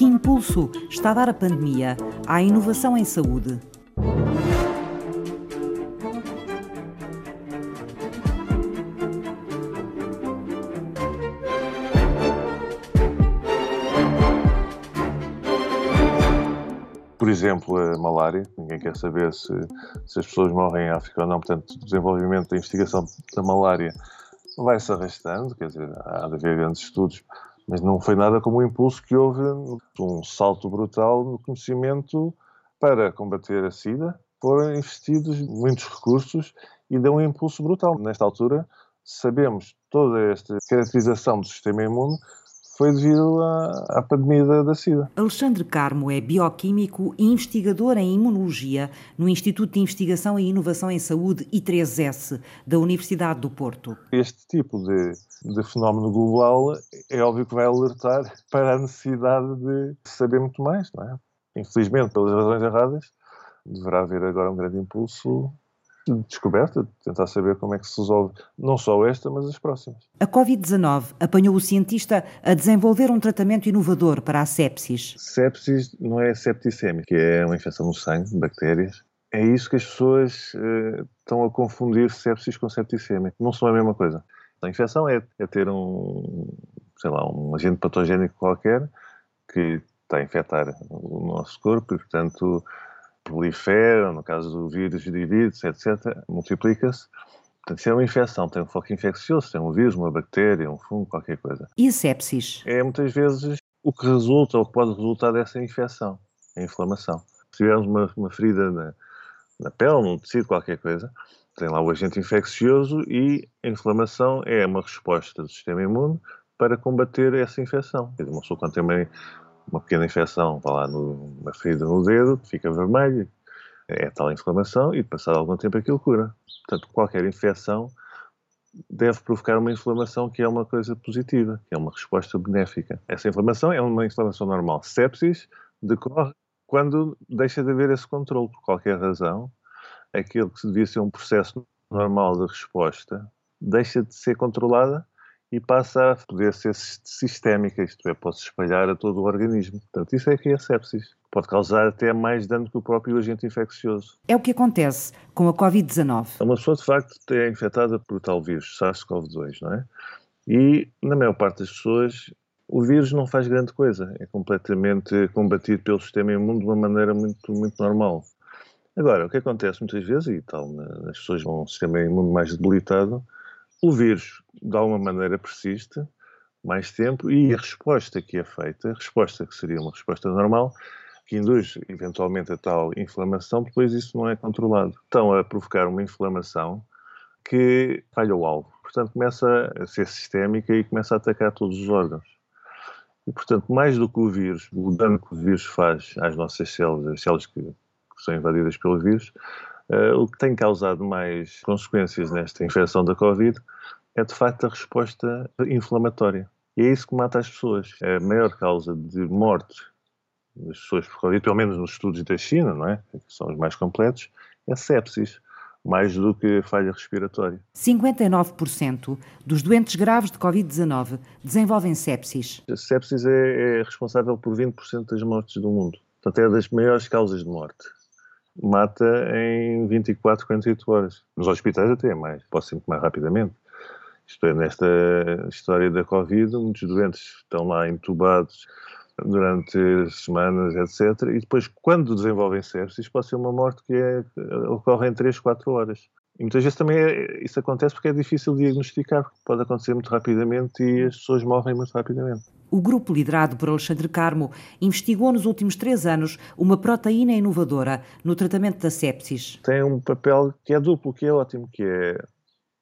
Que impulso está a dar a pandemia à inovação em saúde? por exemplo, a malária. Ninguém quer saber se, se as pessoas morrem em África ou não. Portanto, o desenvolvimento da investigação da malária vai-se arrastando, quer dizer, há de haver grandes estudos, mas não foi nada como o impulso que houve, um salto brutal no conhecimento para combater a SIDA. Foram investidos muitos recursos e deu um impulso brutal. Nesta altura, sabemos toda esta caracterização do sistema imune foi devido à, à pandemia da, da SIDA. Alexandre Carmo é bioquímico e investigador em imunologia no Instituto de Investigação e Inovação em Saúde I3S da Universidade do Porto. Este tipo de, de fenómeno global é óbvio que vai alertar para a necessidade de saber muito mais, não é? Infelizmente, pelas razões erradas, deverá haver agora um grande impulso de descoberta, de tentar saber como é que se resolve não só esta, mas as próximas. A Covid-19 apanhou o cientista a desenvolver um tratamento inovador para a sepsis. Sepsis não é septicemia, que é uma infecção no sangue, de bactérias. É isso que as pessoas uh, estão a confundir sepsis com septicemia. Não são a mesma coisa. A infecção é, é ter um, sei lá, um agente patogénico qualquer que está a infectar o nosso corpo e, portanto, proliferam, no caso do vírus, divide-se, etc., multiplica-se. Portanto, se é uma infecção, tem um foco infeccioso, tem um vírus, uma bactéria, um fungo, qualquer coisa. E a sepsis? É muitas vezes o que resulta ou que pode resultar dessa infecção, a inflamação. Se tivermos uma, uma ferida na, na pele, num tecido, qualquer coisa, tem lá o agente infeccioso e a inflamação é uma resposta do sistema imune para combater essa infecção. Uma pessoa quando tem uma, uma pequena infecção, vai lá numa ferida no dedo, fica vermelho, é tal inflamação e passado algum tempo aquilo cura. Portanto, qualquer infecção deve provocar uma inflamação que é uma coisa positiva, que é uma resposta benéfica. Essa inflamação é uma inflamação normal. Sepsis decorre quando deixa de haver esse controle, por qualquer razão, aquilo que devia ser um processo normal de resposta deixa de ser controlada e passa a poder ser sistémica, isto é, pode se espalhar a todo o organismo. Portanto, isso é que é a sepsis. Pode causar até mais dano que o próprio agente infeccioso. É o que acontece com a Covid-19. Uma pessoa, de facto, é infectada por tal vírus, SARS-CoV-2, não é? E, na maior parte das pessoas, o vírus não faz grande coisa. É completamente combatido pelo sistema imune de uma maneira muito, muito normal. Agora, o que acontece muitas vezes, e tal, nas pessoas com um sistema imune mais debilitado, o vírus, de alguma maneira, persiste mais tempo e a resposta que é feita, a resposta que seria uma resposta normal, que induz eventualmente a tal inflamação, depois isso não é controlado. Estão a provocar uma inflamação que falha o alvo. Portanto, começa a ser sistémica e começa a atacar todos os órgãos. E, portanto, mais do que o vírus, o dano que o vírus faz às nossas células, as células que, que são invadidas pelo vírus, Uh, o que tem causado mais consequências nesta infecção da Covid é de facto a resposta inflamatória. E é isso que mata as pessoas. É a maior causa de morte das pessoas por Covid, pelo menos nos estudos da China, não é? Que são os mais completos, é sepsis mais do que falha respiratória. 59% dos doentes graves de Covid-19 desenvolvem sepsis. A sepsis é, é responsável por 20% das mortes do mundo. Portanto, é das maiores causas de morte mata em 24, 48 horas. Nos hospitais até é mais, pode ser muito mais rapidamente. Isto é, nesta história da Covid, muitos doentes estão lá entubados durante semanas, etc. E depois, quando desenvolvem sepsis, pode ser uma morte que é, ocorre em 3, 4 horas. E muitas vezes também é, isso acontece porque é difícil diagnosticar, pode acontecer muito rapidamente e as pessoas morrem muito rapidamente. O grupo liderado por Alexandre Carmo investigou nos últimos três anos uma proteína inovadora no tratamento da sepsis. Tem um papel que é duplo, que é ótimo, que é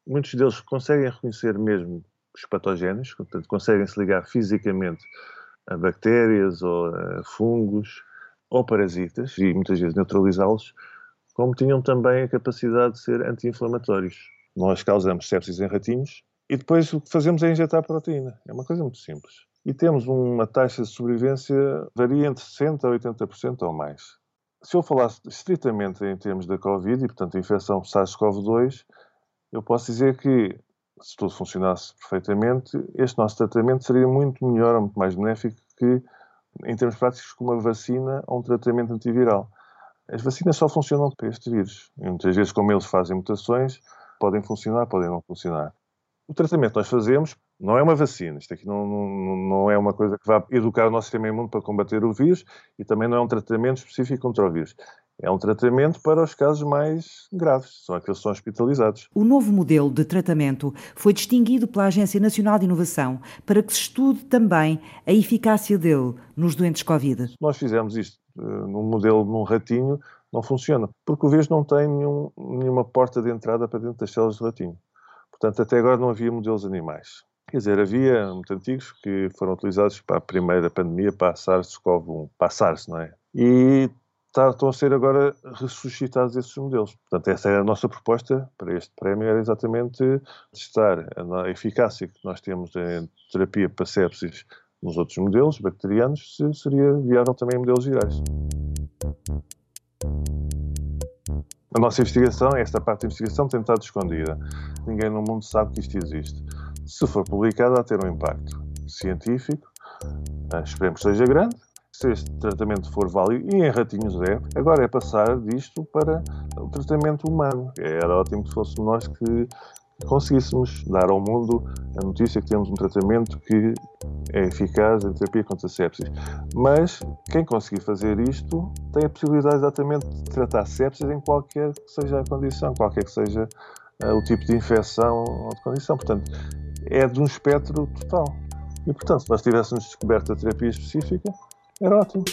muitos deles conseguem reconhecer mesmo os patógenos, portanto conseguem se ligar fisicamente a bactérias ou a fungos ou parasitas e muitas vezes neutralizá-los como tinham também a capacidade de ser anti-inflamatórios. Nós causamos sepsis em ratinhos e depois o que fazemos é injetar proteína. É uma coisa muito simples. E temos uma taxa de sobrevivência varia entre 60% a 80% ou mais. Se eu falasse estritamente em termos da Covid, e portanto a infecção SARS-CoV-2, eu posso dizer que se tudo funcionasse perfeitamente, este nosso tratamento seria muito melhor, muito mais benéfico que em termos práticos, como uma vacina ou um tratamento antiviral. As vacinas só funcionam para este vírus. E muitas vezes, como eles fazem mutações, podem funcionar, podem não funcionar. O tratamento que nós fazemos não é uma vacina. Isto aqui não, não, não é uma coisa que vá educar o nosso sistema imune para combater o vírus e também não é um tratamento específico contra o vírus. É um tratamento para os casos mais graves, são aqueles que são hospitalizados. O novo modelo de tratamento foi distinguido pela Agência Nacional de Inovação para que se estude também a eficácia dele nos doentes Covid. Nós fizemos isto uh, num modelo num ratinho, não funciona, porque o vírus não tem nenhum, nenhuma porta de entrada para dentro das células do ratinho. Portanto, até agora não havia modelos animais. Quer dizer, havia muito antigos que foram utilizados para a primeira pandemia, para a SARS-CoV-1, para a SARS, não é? E estão a ser agora ressuscitados esses modelos. Portanto, essa é a nossa proposta para este prémio, era exatamente testar a eficácia que nós temos em terapia para sepsis nos outros modelos bacterianos, se seria viável também em modelos virais. A nossa investigação, esta parte da investigação tem estado escondida. Ninguém no mundo sabe que isto existe. Se for publicado, há ter um impacto científico, esperemos que seja grande, se este tratamento for válido, e em ratinhos é, agora é passar disto para o tratamento humano. Era ótimo que fôssemos nós que conseguíssemos dar ao mundo a notícia que temos um tratamento que é eficaz em terapia contra sepsis. Mas quem conseguir fazer isto tem a possibilidade exatamente de tratar sepsis em qualquer que seja a condição, qualquer que seja uh, o tipo de infecção ou de condição. Portanto, é de um espectro total. E, portanto, se nós tivéssemos descoberto a terapia específica, era ótimo.